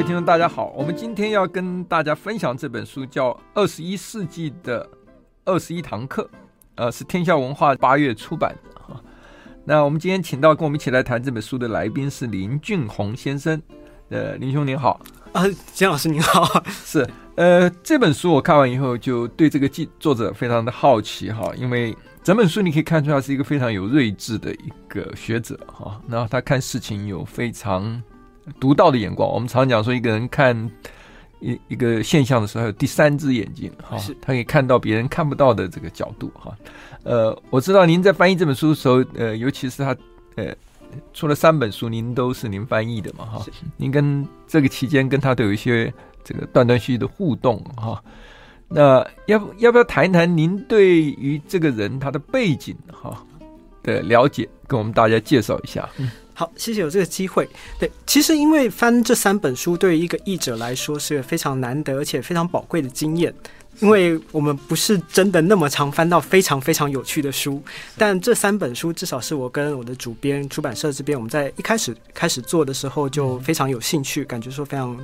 位听众，大家好，我们今天要跟大家分享这本书，叫《二十一世纪的二十一堂课》，呃，是天下文化八月出版的哈。那我们今天请到跟我们一起来谈这本书的来宾是林俊宏先生，呃，林兄您好，啊，简老师您好，是，呃，这本书我看完以后就对这个记作者非常的好奇哈，因为整本书你可以看出他是一个非常有睿智的一个学者哈，然后他看事情有非常。独到的眼光，我们常讲说，一个人看一一个现象的时候，有第三只眼睛哈，他可以看到别人看不到的这个角度哈。呃，我知道您在翻译这本书的时候，呃，尤其是他呃出了三本书，您都是您翻译的嘛哈。您跟这个期间跟他都有一些这个断断续续的互动哈。那要不要不要谈一谈您对于这个人他的背景哈的了解，跟我们大家介绍一下？嗯好，谢谢有这个机会。对，其实因为翻这三本书，对于一个译者来说是个非常难得而且非常宝贵的经验。因为我们不是真的那么常翻到非常非常有趣的书，但这三本书至少是我跟我的主编、出版社这边，我们在一开始开始做的时候就非常有兴趣，感觉说非常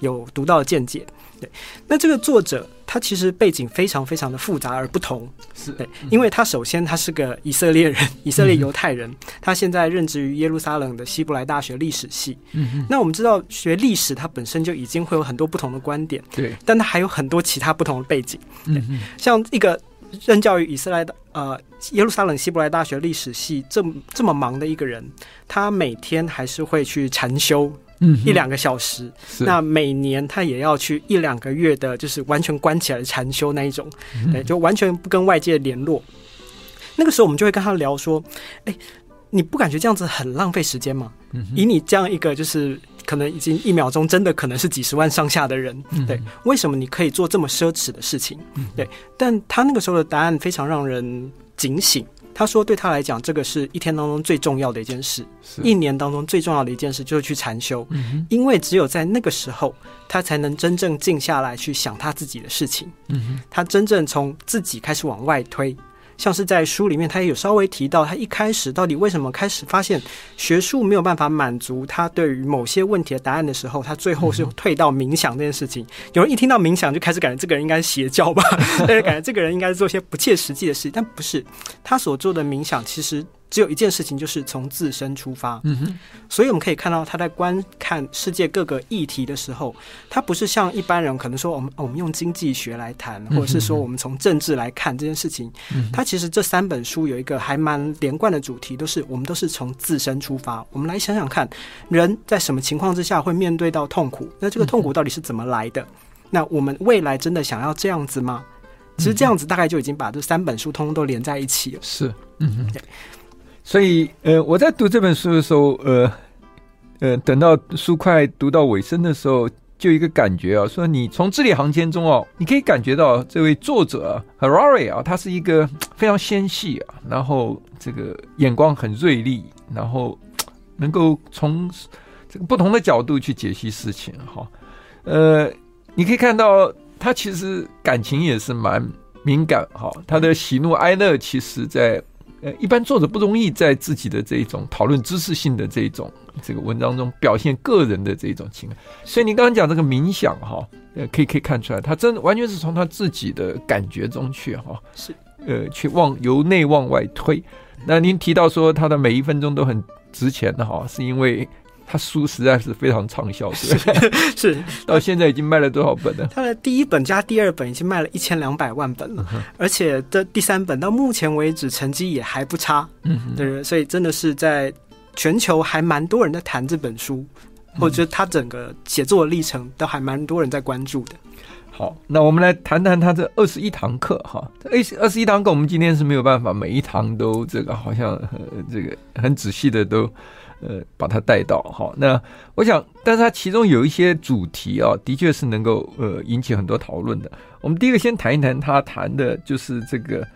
有独到的见解。对，那这个作者他其实背景非常非常的复杂而不同，是对，因为他首先他是个以色列人，以色列犹太人，嗯、他现在任职于耶路撒冷的希伯来大学历史系。嗯嗯，那我们知道学历史，它本身就已经会有很多不同的观点，对，但他还有很多其他不同的背景。嗯嗯，像一个任教于以色列的呃耶路撒冷希伯来大学历史系这么这么忙的一个人，他每天还是会去禅修。嗯，一两个小时，那每年他也要去一两个月的，就是完全关起来的禅修那一种，对，就完全不跟外界联络。那个时候我们就会跟他聊说，哎，你不感觉这样子很浪费时间吗？以你这样一个就是可能已经一秒钟真的可能是几十万上下的人，对，为什么你可以做这么奢侈的事情？对，但他那个时候的答案非常让人警醒。他说：“对他来讲，这个是一天当中最重要的一件事，一年当中最重要的一件事就是去禅修，嗯，因为只有在那个时候，他才能真正静下来去想他自己的事情，嗯，他真正从自己开始往外推。”像是在书里面，他也有稍微提到，他一开始到底为什么开始发现学术没有办法满足他对于某些问题的答案的时候，他最后是退到冥想这件事情。有人一听到冥想就开始感觉这个人应该是邪教吧，但是感觉这个人应该是做些不切实际的事，但不是，他所做的冥想其实。只有一件事情，就是从自身出发。嗯哼，所以我们可以看到他在观看世界各个议题的时候，他不是像一般人可能说我们我们用经济学来谈，或者是说我们从政治来看这件事情。嗯，他其实这三本书有一个还蛮连贯的主题，都是我们都是从自身出发。我们来想想看，人在什么情况之下会面对到痛苦？那这个痛苦到底是怎么来的？那我们未来真的想要这样子吗？其实这样子大概就已经把这三本书通通都连在一起了。是，嗯哼。所以，呃，我在读这本书的时候，呃，呃，等到书快读到尾声的时候，就一个感觉啊，说你从字里行间中哦，你可以感觉到这位作者 Harari 啊，他是一个非常纤细啊，然后这个眼光很锐利，然后能够从这个不同的角度去解析事情哈。呃，你可以看到他其实感情也是蛮敏感哈，他的喜怒哀乐其实在。呃，一般作者不容易在自己的这种讨论知识性的这种这个文章中表现个人的这种情感，所以你刚刚讲这个冥想哈，呃，可以可以看出来，他真的完全是从他自己的感觉中去哈，是呃去往由内往外推。那您提到说他的每一分钟都很值钱的哈，是因为。他书实在是非常畅销，是是，到现在已经卖了多少本呢？他的第一本加第二本已经卖了一千两百万本了，嗯，而且这第三本到目前为止成绩也还不差，嗯，对，所以真的是在全球还蛮多人在谈这本书，我觉得他整个写作历程都还蛮多人在关注的。好，那我们来谈谈他这二十一堂课哈，这二十一堂课我们今天是没有办法每一堂都这个好像这个很仔细的都。呃把它带到哈。那我想，但是它其中有一些主题啊，的确是能够呃引起很多讨论的。我们第一个先谈一谈，他谈的就是这个。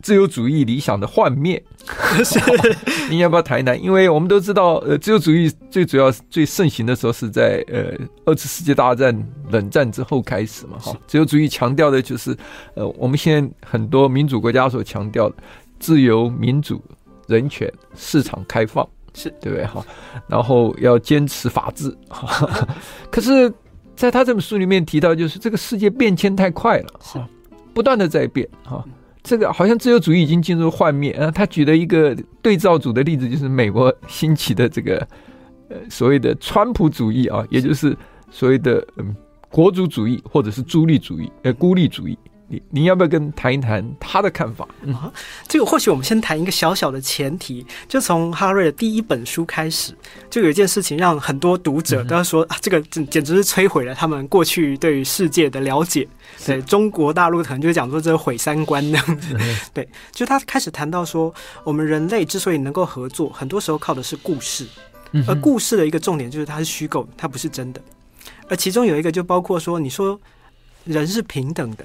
自由主义理想的幻灭，是，你要不要谈一谈？因为我们都知道，呃，自由主义最主要、最盛行的时候是在呃二次世界大战、冷战之后开始嘛，哈。自由主义强调的就是，呃，我们现在很多民主国家所强调的自由、民主、人权、市场开放，是对不对？哈，然后要坚持法治，哈。可是，在他这本书里面提到，就是这个世界变迁太快了，哈，不断的在变，哈。这个好像自由主义已经进入幻灭啊！他举了一个对照组的例子，就是美国兴起的这个呃所谓的川普主义啊，也就是所谓的嗯国族主义或者是朱立主义呃孤立主义。你你要不要跟谈一谈他的看法？嗯，这个或许我们先谈一个小小的前提，就从哈瑞的第一本书开始，就有一件事情让很多读者都要说啊，这个简简直是摧毁了他们过去对于世界的了解。对中国大陆可能就讲说这是毁三观那样子。对，就他开始谈到说，我们人类之所以能够合作，很多时候靠的是故事，而故事的一个重点就是它是虚构，它不是真的。而其中有一个就包括说，你说人是平等的。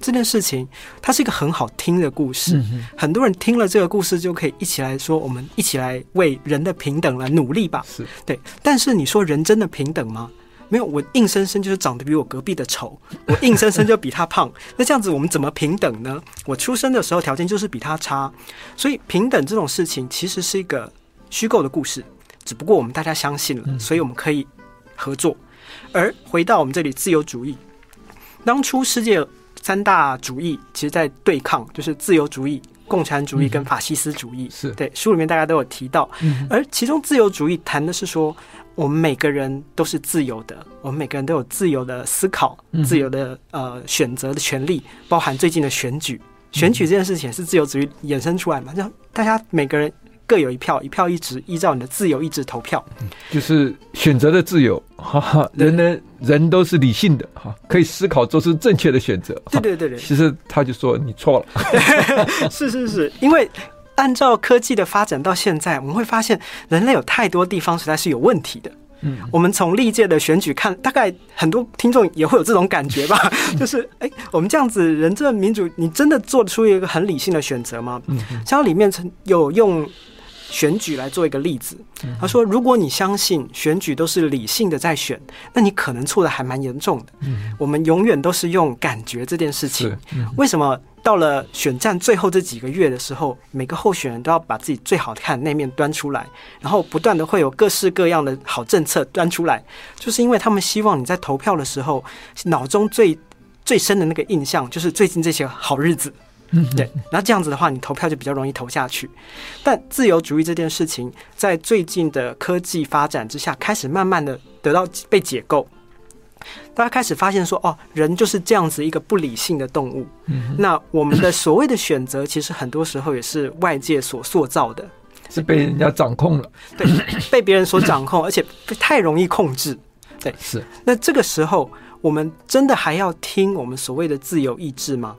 这件事情，它是一个很好听的故事，嗯，很多人听了这个故事就可以一起来说，我们一起来为人的平等来努力吧。是对，但是你说人真的平等吗？没有，我硬生生就是长得比我隔壁的丑，我硬生生就比他胖，那这样子我们怎么平等呢？我出生的时候条件就是比他差，所以平等这种事情其实是一个虚构的故事，只不过我们大家相信了，所以我们可以合作。而回到我们这里，自由主义，当初世界。三大主义其实在对抗，就是自由主义、共产主义跟法西斯主义。嗯、是对书里面大家都有提到，嗯，而其中自由主义谈的是说，我们每个人都是自由的，我们每个人都有自由的思考、嗯、自由的呃选择的权利，包含最近的选举，选举这件事情是自由主义衍生出来嘛？让大家每个人。各有一票，一票一直，依照你的自由意志投票，就是选择的自由。哈哈，人人人都是理性的，哈，可以思考，做出正确的选择。对对对对，其实他就说你错了。是是是，因为按照科技的发展到现在，我们会发现人类有太多地方实在是有问题的。嗯，我们从历届的选举看，大概很多听众也会有这种感觉吧，就是哎、欸，我们这样子人这民主，你真的做出一个很理性的选择吗？嗯，像里面曾有用。选举来做一个例子，他说：“如果你相信选举都是理性的在选，那你可能错的还蛮严重的。我们永远都是用感觉这件事情。为什么到了选战最后这几个月的时候，每个候选人都要把自己最好看的那面端出来，然后不断的会有各式各样的好政策端出来，就是因为他们希望你在投票的时候，脑中最最深的那个印象就是最近这些好日子。”嗯，对，那这样子的话，你投票就比较容易投下去。但自由主义这件事情，在最近的科技发展之下，开始慢慢的得到被解构。大家开始发现说，哦，人就是这样子一个不理性的动物。嗯，那我们的所谓的选择，其实很多时候也是外界所塑造的，是被人家掌控了。对，被别人所掌控，而且太容易控制。对，是。那这个时候，我们真的还要听我们所谓的自由意志吗？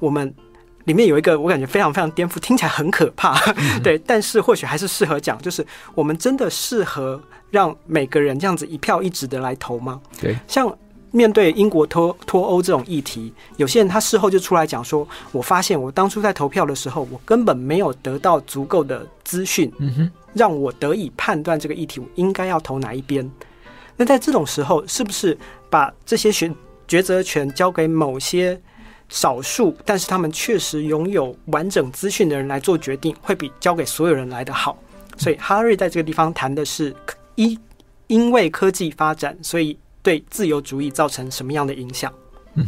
我们。里面有一个我感觉非常非常颠覆，听起来很可怕，嗯、对，但是或许还是适合讲，就是我们真的适合让每个人这样子一票一掷的来投吗？对，像面对英国脱脱欧这种议题，有些人他事后就出来讲说，我发现我当初在投票的时候，我根本没有得到足够的资讯，让我得以判断这个议题我应该要投哪一边。那在这种时候，是不是把这些选抉择权交给某些？少数，但是他们确实拥有完整资讯的人来做决定，会比交给所有人来的好。所以哈瑞在这个地方谈的是，一因为科技发展，所以对自由主义造成什么样的影响？嗯，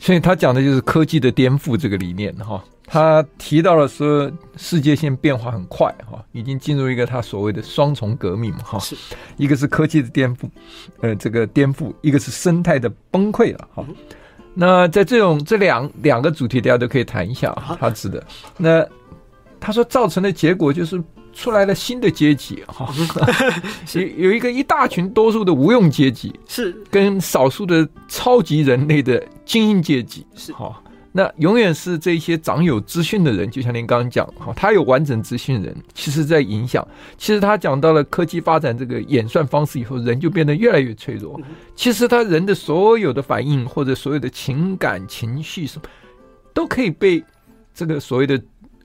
所以他讲的就是科技的颠覆这个理念哈。他提到了说，世界现变化很快哈，已经进入一个他所谓的双重革命嘛哈。是，一个是科技的颠覆，呃，这个颠覆，一个是生态的崩溃了哈。那在这种这两两个主题，大家都可以谈一下啊，他指的。那他说造成的结果就是出来了新的阶级哈，有有一个一大群多数的无用阶级，是。跟少数的超级人类的精英阶级是。哈。那永远是这些掌有资讯的人，就像您刚刚讲，哈，他有完整资讯人，其实在影响。其实他讲到了科技发展这个演算方式以后，人就变得越来越脆弱。其实他人的所有的反应或者所有的情感情绪什么，都可以被这个所谓的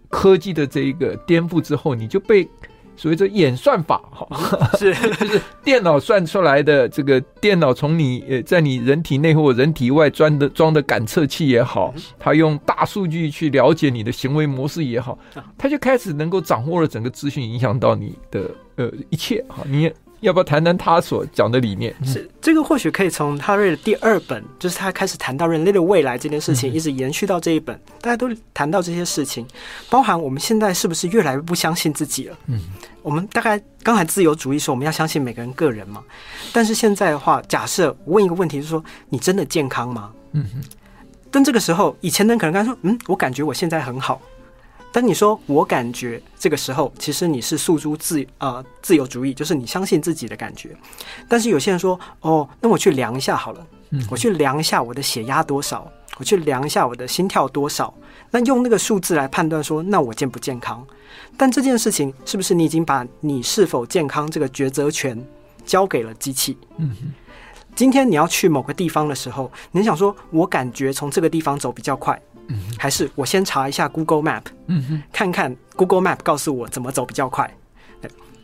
科技的这一个颠覆之后，你就被。所谓这演算法，哈，是 就是电脑算出来的。这个电脑从你呃，在你人体内或人体外装的装的感测器也好，它用大数据去了解你的行为模式也好，它就开始能够掌握了整个资讯，影响到你的呃一切。哈，你。要不要谈谈他所讲的理念？是这个，或许可以从哈瑞的第二本，就是他开始谈到人类的未来这件事情，一直延续到这一本，大家都谈到这些事情，包含我们现在是不是越来越不相信自己了？嗯，我们大概刚才自由主义说我们要相信每个人个人嘛，但是现在的话，假设我问一个问题，就是说你真的健康吗？嗯哼，但这个时候，以前的人可能刚才说，嗯，我感觉我现在很好。但你说，我感觉这个时候，其实你是诉诸自呃自由主义，就是你相信自己的感觉。但是有些人说，哦，那我去量一下好了，我去量一下我的血压多少，我去量一下我的心跳多少，那用那个数字来判断说，那我健不健康？但这件事情是不是你已经把你是否健康这个抉择权交给了机器？嗯，今天你要去某个地方的时候，你想说，我感觉从这个地方走比较快。嗯，还是我先查一下 Google Map，看看 Google Map 告诉我怎么走比较快。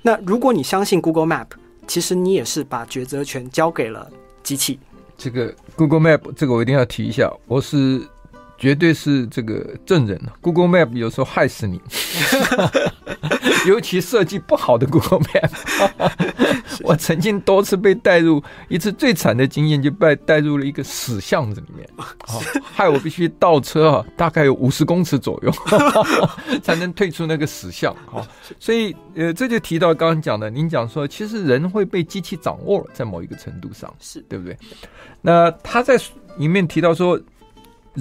那如果你相信 Google Map，其实你也是把抉择权交给了机器。这个 Google Map，这个我一定要提一下，我是绝对是这个证人。Google Map 有时候害死你。尤其设计不好的 Google Map，我曾经多次被带入，一次最惨的经验就被带入了一个死巷子里面，好，害我必须倒车啊，大概有五十公尺左右 才能退出那个死巷。好，所以呃，这就提到刚刚讲的，您讲说，其实人会被机器掌握了，在某一个程度上，是对不对？那他在里面提到说，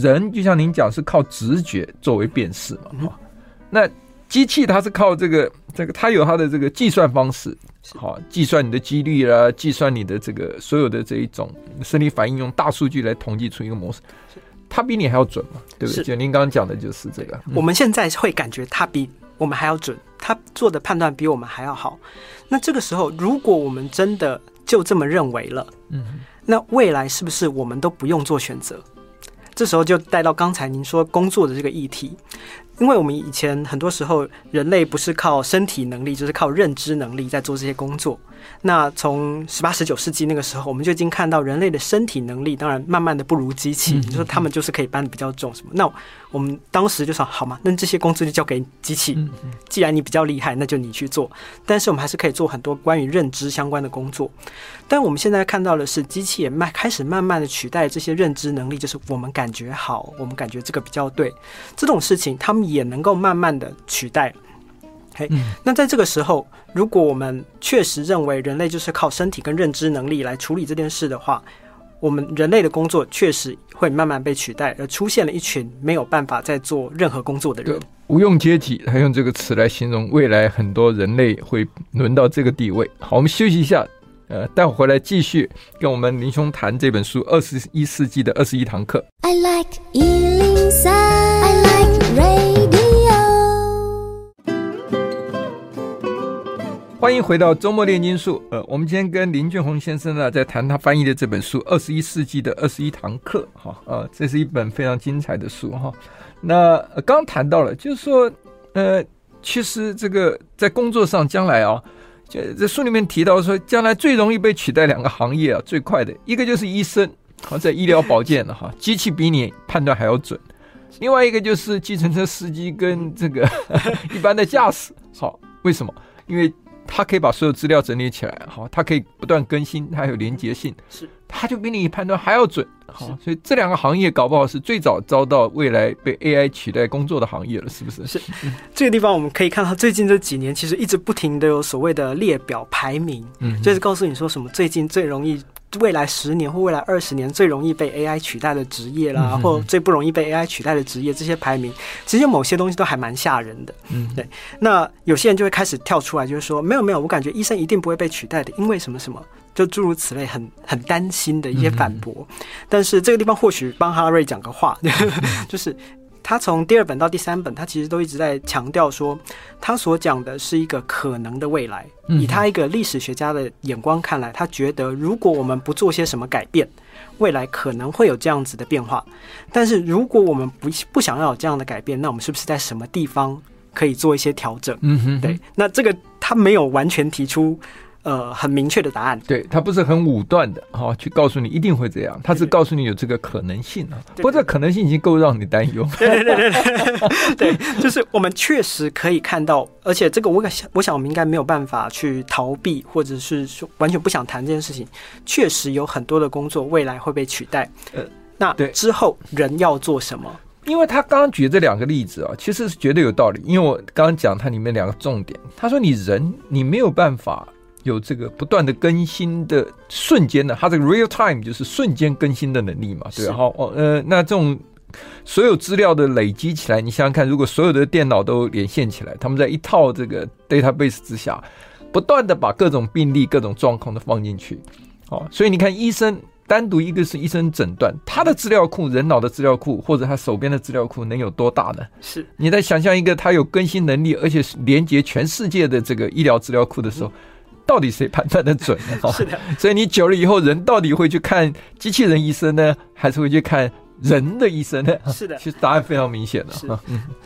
人就像您讲是靠直觉作为辨识嘛，哈，那。机器它是靠这个这个，它有它的这个计算方式，好计算你的几率啦，计算你的这个所有的这一种生理反应，用大数据来统计出一个模式，它比你还要准嘛，对不对？就您刚刚讲的就是这个。我们现在会感觉它比我们还要准，它做的判断比我们还要好。那这个时候，如果我们真的就这么认为了，嗯，那未来是不是我们都不用做选择？这时候就带到刚才您说工作的这个议题。因为我们以前很多时候，人类不是靠身体能力，就是靠认知能力在做这些工作。那从十八、十九世纪那个时候，我们就已经看到人类的身体能力，当然慢慢的不如机器。你说他们就是可以搬的比较重什么？那我们当时就说好嘛，那这些工作就交给机器。既然你比较厉害，那就你去做。但是我们还是可以做很多关于认知相关的工作。但我们现在看到的是，机器也慢开始慢慢的取代这些认知能力，就是我们感觉好，我们感觉这个比较对这种事情，他们也能够慢慢的取代。嘿，那在这个时候，如果我们确实认为人类就是靠身体跟认知能力来处理这件事的话，我们人类的工作确实会慢慢被取代，而出现了一群没有办法再做任何工作的人。无用阶级，他用这个词来形容未来很多人类会轮到这个地位。好，我们休息一下，呃，待会回来继续跟我们林兄谈这本书《二十一世纪的二十一堂课》。I like 103, I like radio Radio，欢迎回到周末炼金术。呃，我们今天跟林俊宏先生呢，在谈他翻译的这本书《二十一世纪的二十一堂课》哈。呃，这是一本非常精彩的书哈。那刚谈到了，就是说，呃，其实这个在工作上将来啊，就这书里面提到说，将来最容易被取代两个行业啊，最快的一个就是医生，好，在医疗保健的哈，机器比你判断还要准；另外一个就是计程车司机跟这个 一般的驾驶。好，为什么？因为他可以把所有资料整理起来，好，他可以不断更新，他有连接性，是，他就比你判断还要准，好，所以这两个行业搞不好是最早遭到未来被 AI 取代工作的行业了，是不是？是，这个地方我们可以看到，最近这几年其实一直不停的有所谓的列表排名，嗯，就是告诉你说什么最近最容易。未来十年或未来二十年最容易被 AI 取代的职业啦，或最不容易被 AI 取代的职业，这些排名，其实某些东西都还蛮吓人的。嗯，对。那有些人就会开始跳出来，就是说，没有没有，我感觉医生一定不会被取代的，因为什么什么。就诸如此类很很担心的一些反驳。但是这个地方或许帮哈瑞讲个话，就是。他从第二本到第三本，他其实都一直在强调说，他所讲的是一个可能的未来。以他一个历史学家的眼光看来，他觉得如果我们不做些什么改变，未来可能会有这样子的变化。但是如果我们不不想要有这样的改变，那我们是不是在什么地方可以做一些调整？嗯哼，对。那这个他没有完全提出。呃，很明确的答案，对，他不是很武断的哈、哦，去告诉你一定会这样，他是告诉你有这个可能性啊。不过这可能性已经够让你担忧。对对对对，对，就是我们确实可以看到，而且这个我想，我想我们应该没有办法去逃避，或者是说完全不想谈这件事情。确实有很多的工作未来会被取代。呃，那之后人要做什么？因为他刚刚举的这两个例子啊，其实是绝对有道理。因为我刚刚讲它里面两个重点，他说你人你没有办法。有这个不断的更新的瞬间的，它这个 real time 就是瞬间更新的能力嘛，对吧？好哦，呃，那这种所有资料的累积起来，你想想看，如果所有的电脑都连线起来，他们在一套这个 database 之下，不断的把各种病例、各种状况都放进去，哦，所以你看，医生单独一个是医生诊断，他的资料库、人脑的资料库或者他手边的资料库能有多大呢？是你在想象一个他有更新能力，而且连接全世界的这个医疗资料库的时候。嗯到底谁判断的准呢？是的，所以你久了以后，人到底会去看机器人医生呢，还是会去看人的医生呢？是的，其实答案非常明显的。是，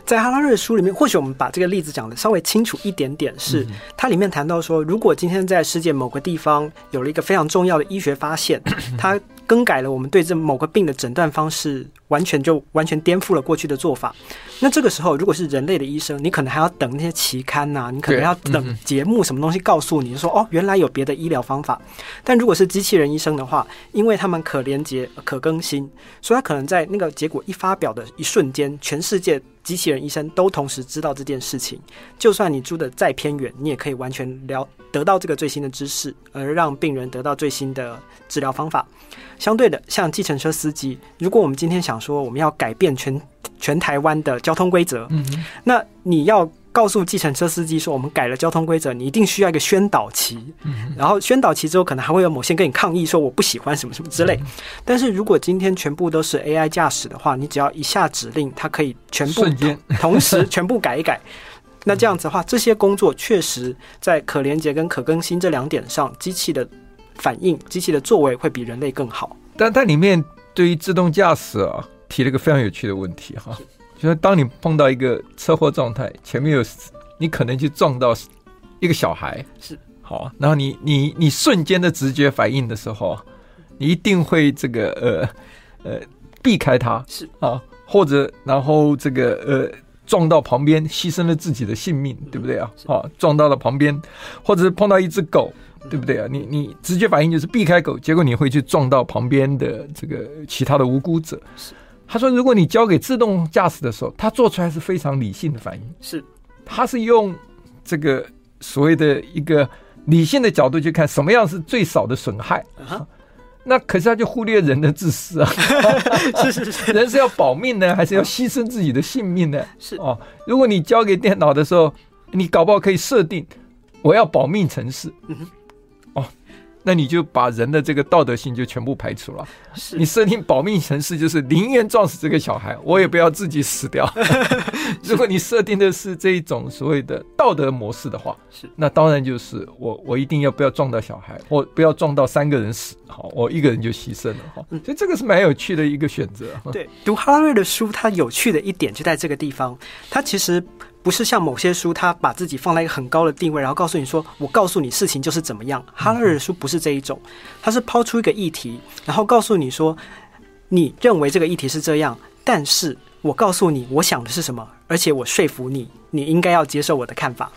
在哈拉瑞的书里面，或许我们把这个例子讲的稍微清楚一点点，是它里面谈到说，如果今天在世界某个地方有了一个非常重要的医学发现，它更改了我们对这某个病的诊断方式。完全就完全颠覆了过去的做法。那这个时候，如果是人类的医生，你可能还要等那些期刊呐、啊，你可能要等节目什么东西告诉你说，哦，原来有别的医疗方法。但如果是机器人医生的话，因为他们可连接、可更新，所以他可能在那个结果一发表的一瞬间，全世界机器人医生都同时知道这件事情。就算你住的再偏远，你也可以完全了得到这个最新的知识，而让病人得到最新的治疗方法。相对的，像计程车司机，如果我们今天想说我们要改变全全台湾的交通规则，嗯，那你要告诉计程车司机说我们改了交通规则，你一定需要一个宣导期，嗯，然后宣导期之后，可能还会有某些跟你抗议说我不喜欢什么什么之类。但是如果今天全部都是 AI 驾驶的话，你只要一下指令，它可以全部同时全部改一改。那这样子的话，这些工作确实在可连接跟可更新这两点上，机器的。反应机器的作为会比人类更好，但它里面对于自动驾驶啊提了一个非常有趣的问题哈，就是当你碰到一个车祸状态，前面有你可能去撞到一个小孩是好，然后你你你瞬间的直觉反应的时候，你一定会这个呃呃避开他是啊，或者然后这个呃撞到旁边牺牲了自己的性命，对不对啊？啊，撞到了旁边，或者是碰到一只狗。对不对啊？你你直觉反应就是避开狗，结果你会去撞到旁边的这个其他的无辜者。是，他说，如果你交给自动驾驶的时候，它做出来是非常理性的反应。是，它是用这个所谓的一个理性的角度去看什么样是最少的损害。啊，那可是他就忽略人的自私啊。是 是是，人是要保命呢，还是要牺牲自己的性命呢？是哦，如果你交给电脑的时候，你搞不好可以设定我要保命城市。嗯那你就把人的这个道德性就全部排除了。是你设定保命程式，就是宁愿撞死这个小孩，我也不要自己死掉。如果你设定的是这一种所谓的道德模式的话，是那当然就是我我一定要不要撞到小孩，我不要撞到三个人死，好，我一个人就牺牲了哈。所以这个是蛮有趣的一个选择。对，读哈拉瑞的书，它有趣的一点就在这个地方，它其实。不是像某些书，他把自己放在一个很高的定位，然后告诉你说：“我告诉你事情就是怎么样。”哈勒尔的书不是这一种，他是抛出一个议题，然后告诉你说：“你认为这个议题是这样，但是我告诉你我想的是什么，而且我说服你，你应该要接受我的看法。”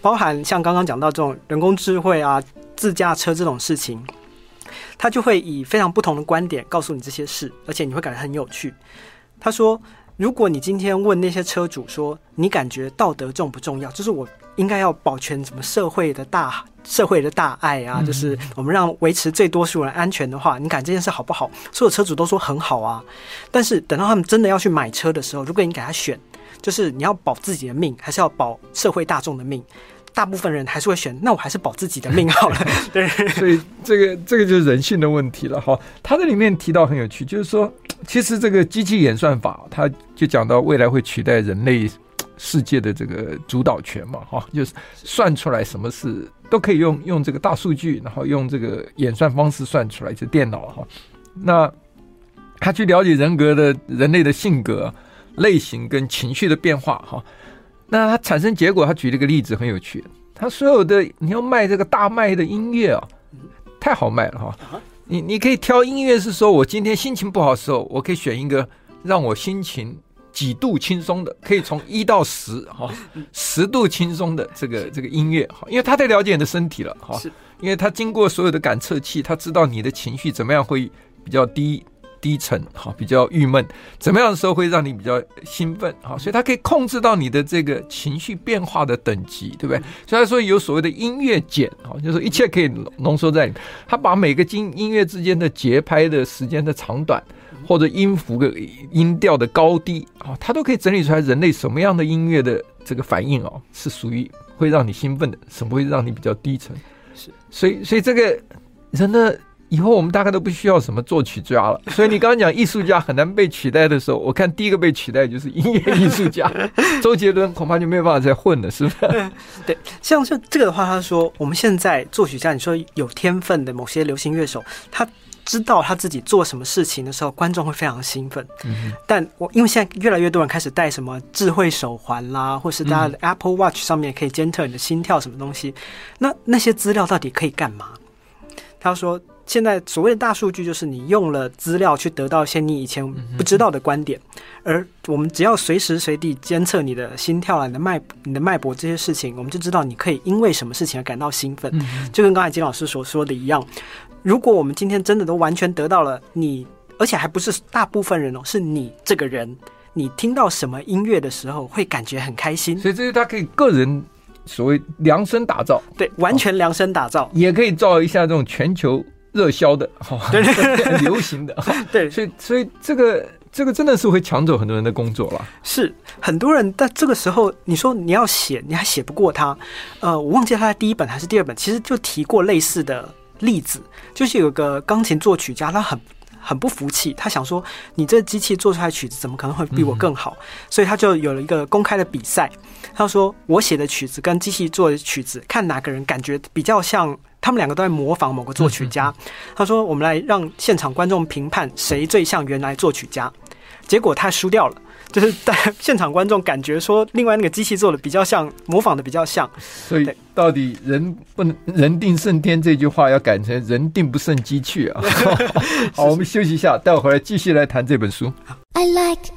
包含像刚刚讲到这种人工智慧啊、自驾车这种事情，他就会以非常不同的观点告诉你这些事，而且你会感觉很有趣。他说。如果你今天问那些车主说，你感觉道德重不重要？就是我应该要保全什么社会的大社会的大爱啊，就是我们让维持最多数人安全的话，你感觉这件事好不好？所有车主都说很好啊。但是等到他们真的要去买车的时候，如果你给他选，就是你要保自己的命，还是要保社会大众的命？大部分人还是会选，那我还是保自己的命好了。对，所以这个这个就是人性的问题了。哈，他这里面提到很有趣，就是说，其实这个机器演算法，它就讲到未来会取代人类世界的这个主导权嘛，哈，就是算出来什么事都可以用用这个大数据，然后用这个演算方式算出来，就电脑哈。那他去了解人格的人类的性格类型跟情绪的变化哈。那他产生结果，他举了一个例子很有趣。他所有的你要卖这个大卖的音乐啊，太好卖了哈。你你可以挑音乐是说，我今天心情不好的时候，我可以选一个让我心情几度轻松的，可以从一到十哈，十度轻松的这个这个音乐哈，因为他太了解你的身体了哈，因为他经过所有的感测器，他知道你的情绪怎么样会比较低。低沉哈，比较郁闷，怎么样的时候会让你比较兴奋哈？所以它可以控制到你的这个情绪变化的等级，对不对？所以他说有所谓的音乐键哈，就是一切可以浓缩在里面。他把每个音音乐之间的节拍的时间的长短，或者音符的音调的高低啊，他都可以整理出来人类什么样的音乐的这个反应哦，是属于会让你兴奋的，什么会让你比较低沉？是，所以所以这个人的。以后我们大概都不需要什么作曲家了，所以你刚刚讲艺术家很难被取代的时候，我看第一个被取代就是音乐艺术家，周杰伦恐怕就没有办法再混了，是不是？对，像像这个的话，他说我们现在作曲家，你说有天分的某些流行乐手，他知道他自己做什么事情的时候，观众会非常兴奋。嗯，但我因为现在越来越多人开始戴什么智慧手环啦，或是大家的 Apple Watch 上面可以监测你的心跳什么东西，那那些资料到底可以干嘛？他说。现在所谓的大数据，就是你用了资料去得到一些你以前不知道的观点，而我们只要随时随地监测你的心跳啊、你的脉、你的脉搏这些事情，我们就知道你可以因为什么事情而感到兴奋。就跟刚才金老师所说的一样，如果我们今天真的都完全得到了你，而且还不是大部分人哦，是你这个人，你听到什么音乐的时候会感觉很开心，所以这是他可以个人所谓量身打造，对，完全量身打造，也可以造一下这种全球。热销的，对对，流行的，对，所以所以这个这个真的是会抢走很多人的工作了。是很多人，在这个时候，你说你要写，你还写不过他。呃，我忘记他的第一本还是第二本，其实就提过类似的例子，就是有个钢琴作曲家，他很很不服气，他想说，你这机器做出来的曲子怎么可能会比我更好？嗯、所以他就有了一个公开的比赛，他说我写的曲子跟机器做的曲子，看哪个人感觉比较像。他们两个都在模仿某个作曲家。他说：“我们来让现场观众评判谁最像原来作曲家。”结果他输掉了，就是在现场观众感觉说，另外那个机器做的比较像，模仿的比较像。所以，到底人不能“人定胜天”这句话要改成“人定不胜机器”啊？好，我们休息一下，待会儿回来继续来谈这本书。I like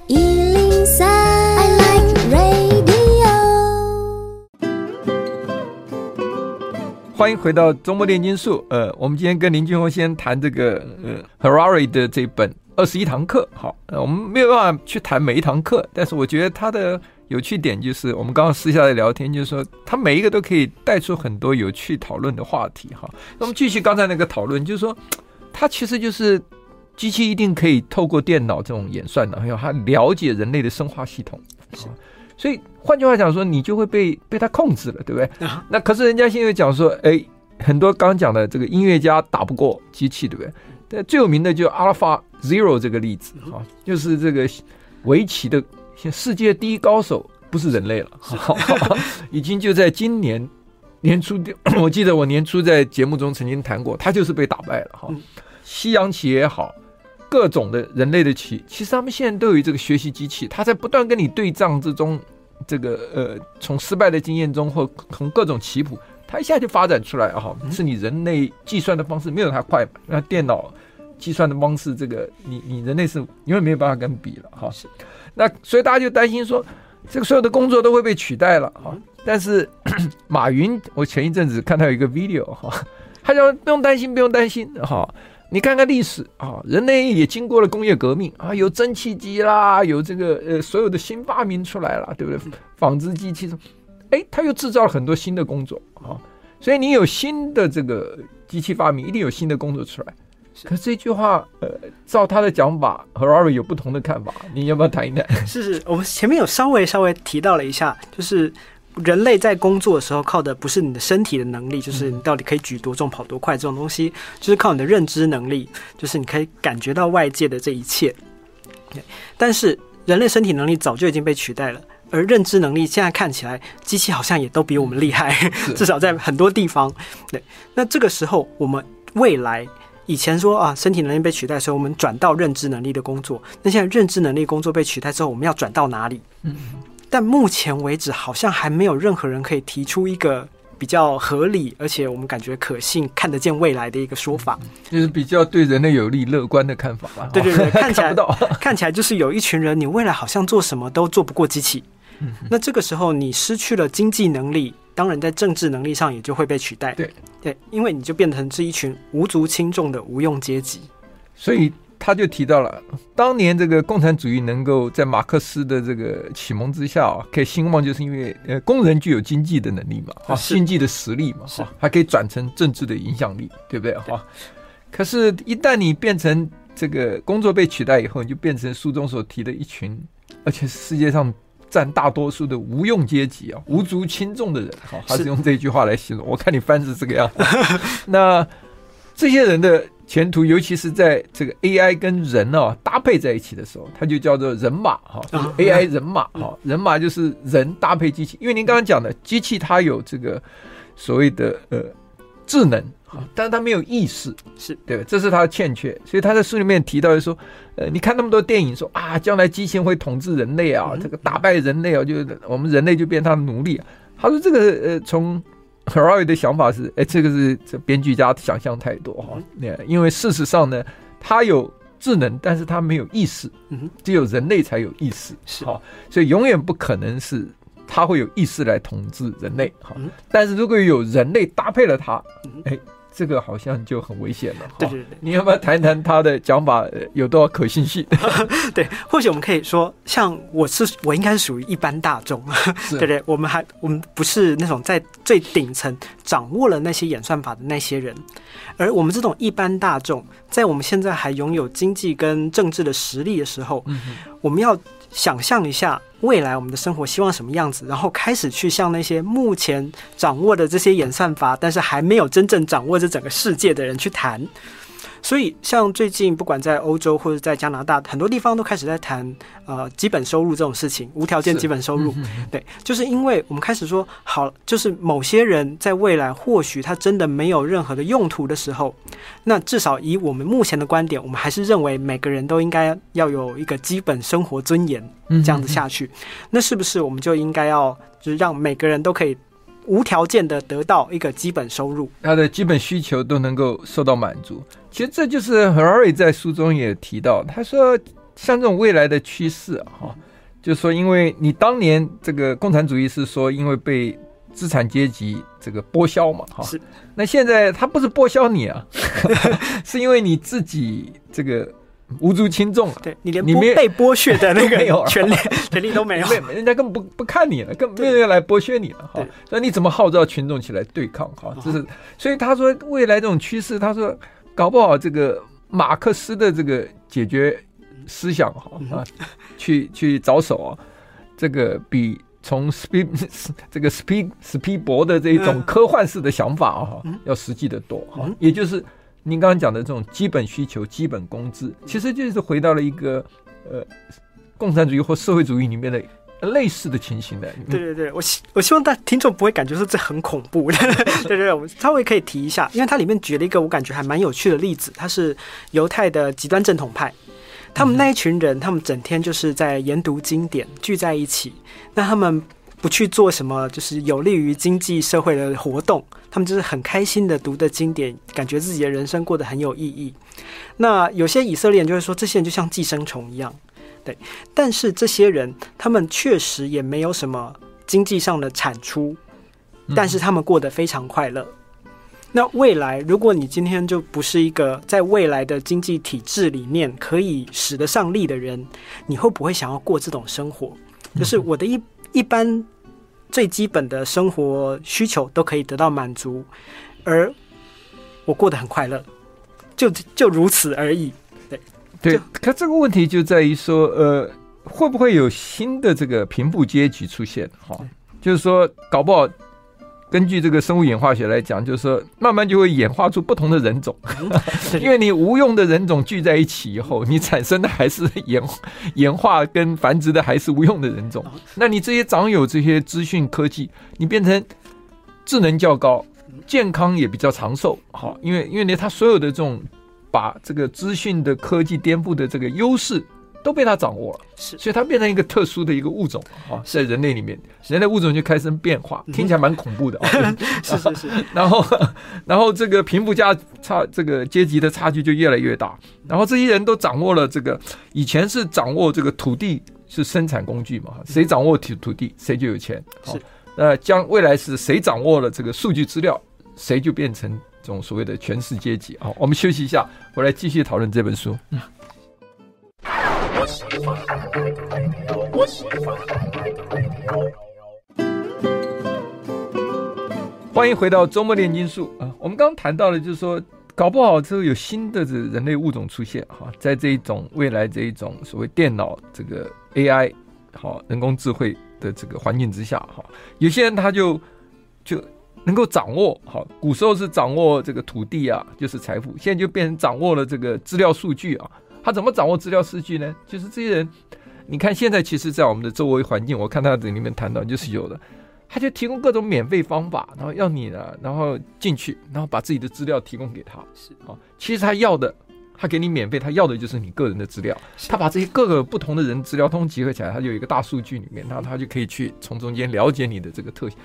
欢迎回到周末炼金术。呃，我们今天跟林俊宏先谈这个呃 Harari 的这本二十一堂课。好，呃，我们没有办法去谈每一堂课，但是我觉得他的有趣点就是，我们刚刚私下的聊天，就是说他每一个都可以带出很多有趣讨论的话题。哈，那我们继续刚才那个讨论，就是说，它其实就是机器一定可以透过电脑这种演算的，还有它了解人类的生化系统。是。所以换句话讲说，你就会被被他控制了，对不对？那可是人家现在讲说，哎，很多刚刚讲的这个音乐家打不过机器，对不对？但最有名的就 Alpha Zero 这个例子哈，就是这个围棋的世界第一高手不是人类了，已经就在今年年初，我记得我年初在节目中曾经谈过，他就是被打败了哈。西洋棋也好。各种的人类的棋，其实他们现在都有这个学习机器，他在不断跟你对仗之中，这个呃，从失败的经验中或从各种棋谱，它一下就发展出来哈，是你人类计算的方式没有它快嘛？那电脑计算的方式，这个你你人类是永远没有办法跟比了哈。是，那所以大家就担心说，这个所有的工作都会被取代了哈。但是 马云，我前一阵子看到有一个 video 哈，他说不用担心，不用担心哈。你看看历史啊，人类也经过了工业革命啊，有蒸汽机啦，有这个呃所有的新发明出来了，对不对？纺织机器，哎，它又制造了很多新的工作啊。所以你有新的这个机器发明，一定有新的工作出来。可是这句话，呃，照他的讲法，Harari 有不同的看法，你要不要谈一谈？是是，我们前面有稍微稍微提到了一下，就是人类在工作的时候靠的不是你的身体的能力，就是你到底可以举多重、跑多快这种东西，就是靠你的认知能力，就是你可以感觉到外界的这一切。但是人类身体能力早就已经被取代了，而认知能力现在看起来，机器好像也都比我们厉害，至少在很多地方。对，那这个时候我们未来。以前说啊，身体能力被取代，所以我们转到认知能力的工作。那现在认知能力工作被取代之后，我们要转到哪里？嗯，但目前为止，好像还没有任何人可以提出一个比较合理，而且我们感觉可信、看得见未来的一个说法，就是比较对人类有利、乐观的看法吧。对对对，看起来 看起来就是有一群人，你未来好像做什么都做不过机器。嗯，那这个时候你失去了经济能力。当然，在政治能力上也就会被取代。对对，因为你就变成是一群无足轻重的无用阶级。所以他就提到了，当年这个共产主义能够在马克思的这个启蒙之下啊，可以兴旺，就是因为呃，工人具有经济的能力嘛，啊，经济的实力嘛，哈还可以转成政治的影响力，对不对？哈。可是，一旦你变成这个工作被取代以后，你就变成书中所提的一群，而且是世界上。占大多数的无用阶级啊，无足轻重的人，哈，他是用这句话来形容。我看你翻是这个样子。那这些人的前途，尤其是在这个 AI 跟人啊搭配在一起的时候，它就叫做人马哈，就是 AI 人马哈，人马就是人搭配机器。因为您刚刚讲的机器，它有这个所谓的呃智能。但是他没有意识，是对，这是他的欠缺。所以他在书里面提到，就说，呃，你看那么多电影说啊，将来机器会统治人类啊，这个打败人类啊，就我们人类就变他的奴隶啊。他说这个呃，从 Harari 的想法是，哎，这个是这编剧家想象太多哈。那因为事实上呢，他有智能，但是他没有意识，只有人类才有意识，是哈，所以永远不可能是。他会有意识来统治人类，哈，但是如果有人类搭配了他，哎，这个好像就很危险了。对对对，你要不要谈谈他的讲法有多少可信性？对，或许我们可以说，像我是我应该是属于一般大众，对不对？我们还我们不是那种在最顶层掌握了那些演算法的那些人，而我们这种一般大众，在我们现在还拥有经济跟政治的实力的时候，嗯、我们要。想象一下未来我们的生活希望什么样子，然后开始去向那些目前掌握的这些演算法，但是还没有真正掌握这整个世界的人去谈。所以，像最近不管在欧洲或者在加拿大，很多地方都开始在谈呃基本收入这种事情，无条件基本收入。对，就是因为我们开始说好，就是某些人在未来或许他真的没有任何的用途的时候，那至少以我们目前的观点，我们还是认为每个人都应该要有一个基本生活尊严，这样子下去，那是不是我们就应该要就是让每个人都可以？无条件的得到一个基本收入，他的基本需求都能够受到满足。其实这就是 Harari 在书中也提到，他说像这种未来的趋势哈，就是说因为你当年这个共产主义是说因为被资产阶级这个剥削嘛哈，是。那现在他不是剥削你啊，是因为你自己这个。无足轻重啊！对，你连被剥削的那个 权利 权利都没有，人家根本不不看你了，根本没有人来剥削你了哈。那你怎么号召群众起来对抗哈？这是所以他说未来这种趋势，他说搞不好这个马克思的这个解决思想哈啊，去去着手啊，这个比从斯皮 这个斯皮斯皮伯的这一种科幻式的想法哈要实际的多哈，也就是。您刚刚讲的这种基本需求、基本工资，其实就是回到了一个呃共产主义或社会主义里面的类似的情形的。对对对，我希我希望大家听众不会感觉说这很恐怖。对对对，我们稍微可以提一下，因为它里面举了一个我感觉还蛮有趣的例子，它是犹太的极端正统派，他们那一群人，他们整天就是在研读经典，聚在一起，那他们。不去做什么，就是有利于经济社会的活动，他们就是很开心的读的经典，感觉自己的人生过得很有意义。那有些以色列人就会说，这些人就像寄生虫一样，对。但是这些人，他们确实也没有什么经济上的产出，但是他们过得非常快乐。那未来，如果你今天就不是一个在未来的经济体制里面可以使得上力的人，你会不会想要过这种生活？就是我的一一般。最基本的生活需求都可以得到满足，而我过得很快乐，就就如此而已。对对，可这个问题就在于说，呃，会不会有新的这个贫富阶级出现？哈，就是说搞不好。根据这个生物演化学来讲，就是说慢慢就会演化出不同的人种，因为你无用的人种聚在一起以后，你产生的还是演 演化跟繁殖的还是无用的人种。那你这些长有这些资讯科技，你变成智能较高，健康也比较长寿。好，因为因为呢，它所有的这种把这个资讯的科技颠覆的这个优势。都被他掌握了，是，所以它变成一个特殊的一个物种啊，在人类里面，人类物种就开始变化，听起来蛮恐怖的啊。是 是是。然后，然后这个贫富价差，这个阶级的差距就越来越大。然后这些人都掌握了这个，以前是掌握这个土地是生产工具嘛，谁掌握土土地，谁就有钱。是。那将未来是谁掌握了这个数据资料，谁就变成这种所谓的权势阶级啊。我们休息一下，回来继续讨论这本书。嗯。欢迎回到周末炼金术啊！我们刚刚谈到了，就是说，搞不好之后有新的这人类物种出现哈，在这一种未来这一种所谓电脑这个 AI 好人工智慧的这个环境之下哈，有些人他就就能够掌握好，古时候是掌握这个土地啊，就是财富，现在就变成掌握了这个资料数据啊。他怎么掌握资料数据呢？就是这些人，你看现在其实，在我们的周围环境，我看他这里面谈到，就是有的，他就提供各种免费方法，然后要你呢，然后进去，然后把自己的资料提供给他。是啊，其实他要的，他给你免费，他要的就是你个人的资料。他把这些各个不同的人资料通集合起来，他就有一个大数据里面，然后他就可以去从中间了解你的这个特性。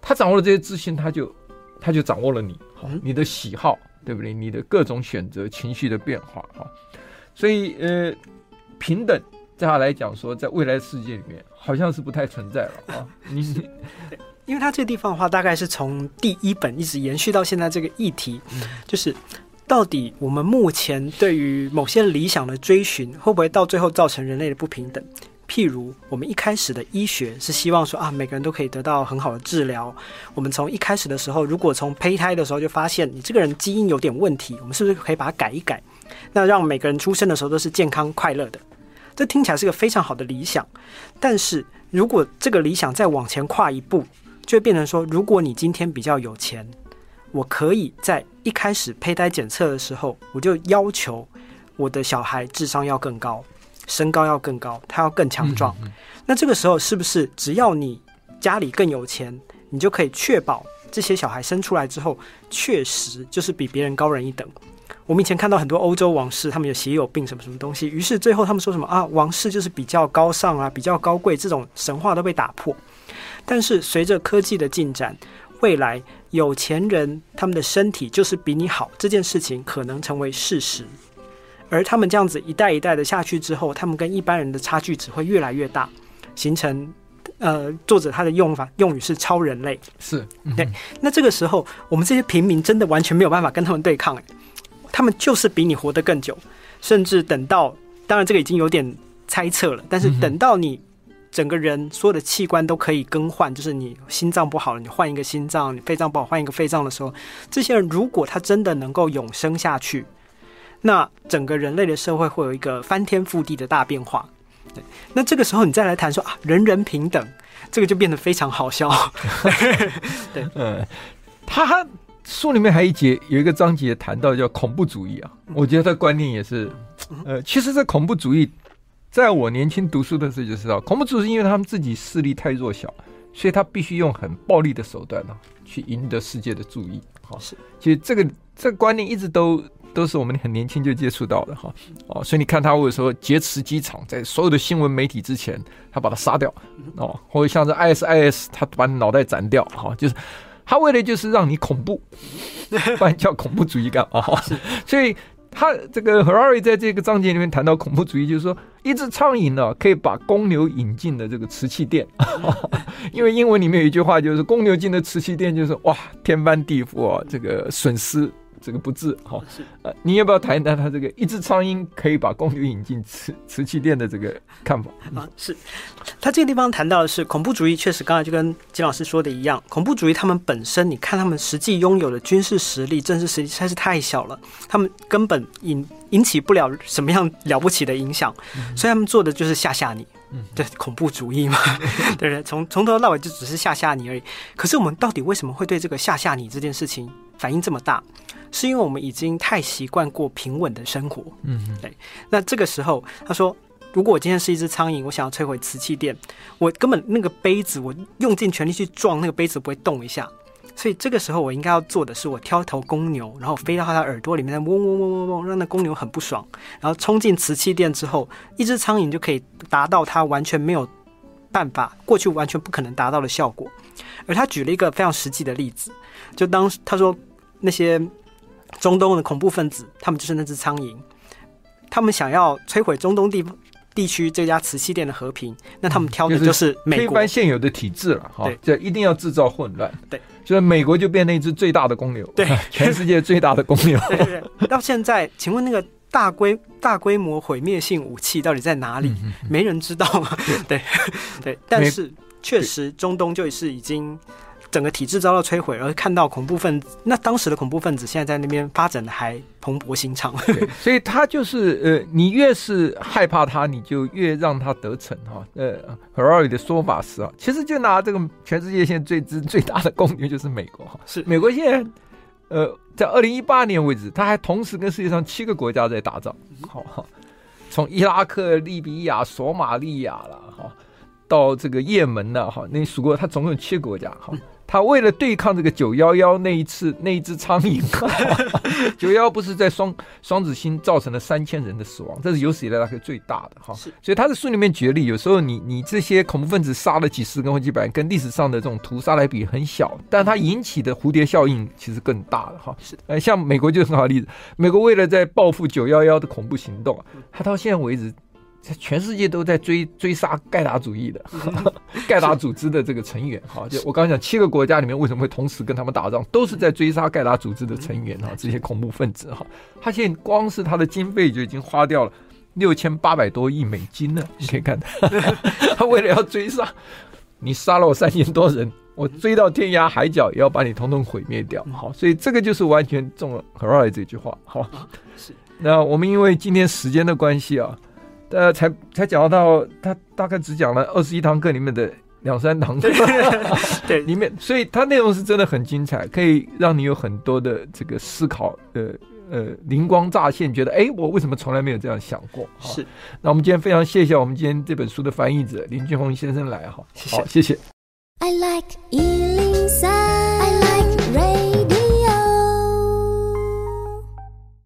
他掌握了这些资讯，他就他就掌握了你，好，你的喜好，对不对？你的各种选择、情绪的变化，哈。所以，呃，平等，在他来讲说，在未来世界里面，好像是不太存在了 啊。你，因为他这个地方的话，大概是从第一本一直延续到现在这个议题，嗯、就是到底我们目前对于某些理想的追寻，会不会到最后造成人类的不平等？譬如，我们一开始的医学是希望说啊，每个人都可以得到很好的治疗。我们从一开始的时候，如果从胚胎的时候就发现你这个人基因有点问题，我们是不是可以把它改一改？那让每个人出生的时候都是健康快乐的，这听起来是个非常好的理想。但是如果这个理想再往前跨一步，就会变成说，如果你今天比较有钱，我可以在一开始胚胎检测的时候，我就要求我的小孩智商要更高，身高要更高，他要更强壮。那这个时候是不是只要你家里更有钱，你就可以确保这些小孩生出来之后，确实就是比别人高人一等？我们以前看到很多欧洲王室，他们有血友病什么什么东西，于是最后他们说什么啊，王室就是比较高尚啊，比较高贵，这种神话都被打破。但是随着科技的进展，未来有钱人他们的身体就是比你好，这件事情可能成为事实。而他们这样子一代一代的下去之后，他们跟一般人的差距只会越来越大，形成呃，作者他的用法用语是超人类，是、嗯、对。那这个时候，我们这些平民真的完全没有办法跟他们对抗、欸，他们就是比你活得更久，甚至等到，当然这个已经有点猜测了，但是等到你整个人所有的器官都可以更换，就是你心脏不好了，你换一个心脏；你肺脏不好，换一个肺脏的时候，这些人如果他真的能够永生下去，那整个人类的社会会有一个翻天覆地的大变化。对，那这个时候你再来谈说啊，人人平等，这个就变得非常好笑。对，嗯，他。书里面还一节有一个章节谈到叫恐怖主义啊，我觉得他观念也是，呃，其实这恐怖主义，在我年轻读书的时候就知道，恐怖主义是因为他们自己势力太弱小，所以他必须用很暴力的手段呢，去赢得世界的注意。好，是，其实这个这个观念一直都都是我们很年轻就接触到的哈。哦，所以你看他或者说劫持机场，在所有的新闻媒体之前，他把他杀掉，哦，或者像是 ISIS，他把你脑袋斩掉，哈，就是。他为的就是让你恐怖，不然叫恐怖主义干嘛？所以他这个 Harari 在这个章节里面谈到恐怖主义，就是说一只苍蝇呢可以把公牛引进的这个瓷器店，因为英文里面有一句话就是公牛进的瓷器店就是哇天翻地覆啊，这个损失这个不治哈。是呃，你要不要谈一谈他这个一只苍蝇可以把公牛引进瓷瓷器店的这个看法？啊，是他这个地方谈到的是恐怖主义，确实刚才就跟金老师说的一样，恐怖主义他们本身，你看他们实际拥有的军事实力、政治实力实在是太小了，他们根本引引起不了什么样了不起的影响，嗯、所以他们做的就是吓吓你。对，恐怖主义嘛，对不对？从从头到尾就只是吓吓你而已。可是我们到底为什么会对这个吓吓你这件事情反应这么大？是因为我们已经太习惯过平稳的生活。嗯，对。那这个时候，他说，如果我今天是一只苍蝇，我想要摧毁瓷器店，我根本那个杯子，我用尽全力去撞那个杯子，不会动一下。所以这个时候，我应该要做的是，我挑头公牛，然后飞到他的耳朵里面，嗡嗡嗡嗡嗡，让那公牛很不爽，然后冲进瓷器店之后，一只苍蝇就可以达到他完全没有办法，过去完全不可能达到的效果。而他举了一个非常实际的例子，就当他说那些中东的恐怖分子，他们就是那只苍蝇，他们想要摧毁中东地方。地区这家瓷器店的和平，那他们挑的就是美国推翻现有的体制了哈，这一定要制造混乱。对，所以美国就变成一只最大的公牛，对，全世界最大的公牛。对，对对，到现在，请问那个大规大规模毁灭性武器到底在哪里？没人知道吗？对 对，但是确实中东就是已经。整个体制遭到摧毁，而看到恐怖分子，那当时的恐怖分子现在在那边发展的还蓬勃兴昌，所以他就是呃，你越是害怕他，你就越让他得逞哈。呃，Harari 的说法是啊，其实就拿这个全世界现在最最最大的公敌就是美国哈，是美国现在呃，在二零一八年为止，他还同时跟世界上七个国家在打仗，好哈，从伊拉克、利比亚、索马利亚了哈，到这个也门呢哈，那你数过他总共有七个国家哈。他为了对抗这个九幺幺那一次那一只苍蝇，九幺幺不是在双双子星造成了三千人的死亡，这是有史以来大概最大的哈。所以他的书里面举例，有时候你你这些恐怖分子杀了几十个或几百人，跟历史上的这种屠杀来比很小，但它引起的蝴蝶效应其实更大的哈。是呃，像美国就是很好的例子，美国为了在报复九幺幺的恐怖行动，他到现在为止。全世界都在追 追杀盖达主义的 盖达组织的这个成员 哈，就我刚刚讲七个国家里面为什么会同时跟他们打仗，都是在追杀盖达组织的成员哈，这些恐怖分子哈。他现在光是他的经费就已经花掉了六千八百多亿美金了，你可以看，他为了要追杀你，杀了我三千多人，我追到天涯海角也要把你统统毁灭掉。好，所以这个就是完全中了 Harari 这句话。好，是。那我们因为今天时间的关系啊。呃，才才讲到他大概只讲了二十一堂课里面的两三堂课，对，里面，所以他内容是真的很精彩，可以让你有很多的这个思考，呃呃，灵光乍现，觉得哎，我为什么从来没有这样想过？是。那我们今天非常谢谢我们今天这本书的翻译者林俊宏先生来哈，好，谢谢。I like